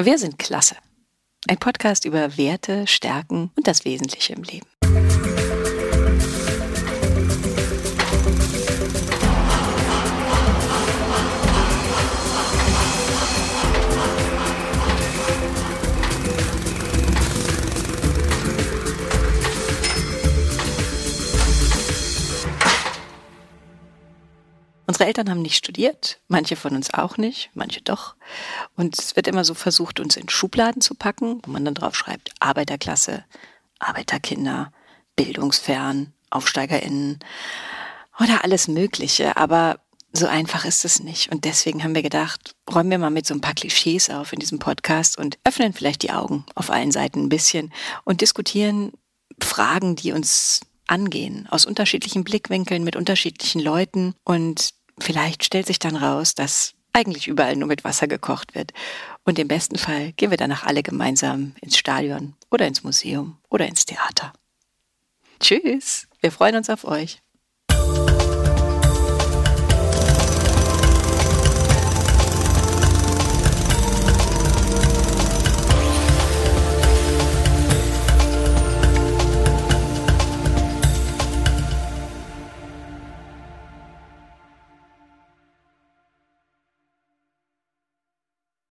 Wir sind klasse. Ein Podcast über Werte, Stärken und das Wesentliche im Leben. Unsere Eltern haben nicht studiert, manche von uns auch nicht, manche doch. Und es wird immer so versucht, uns in Schubladen zu packen, wo man dann drauf schreibt, Arbeiterklasse, Arbeiterkinder, bildungsfern, AufsteigerInnen oder alles Mögliche. Aber so einfach ist es nicht. Und deswegen haben wir gedacht, räumen wir mal mit so ein paar Klischees auf in diesem Podcast und öffnen vielleicht die Augen auf allen Seiten ein bisschen und diskutieren Fragen, die uns angehen, aus unterschiedlichen Blickwinkeln, mit unterschiedlichen Leuten. Und Vielleicht stellt sich dann raus, dass eigentlich überall nur mit Wasser gekocht wird. Und im besten Fall gehen wir danach alle gemeinsam ins Stadion oder ins Museum oder ins Theater. Tschüss, wir freuen uns auf euch.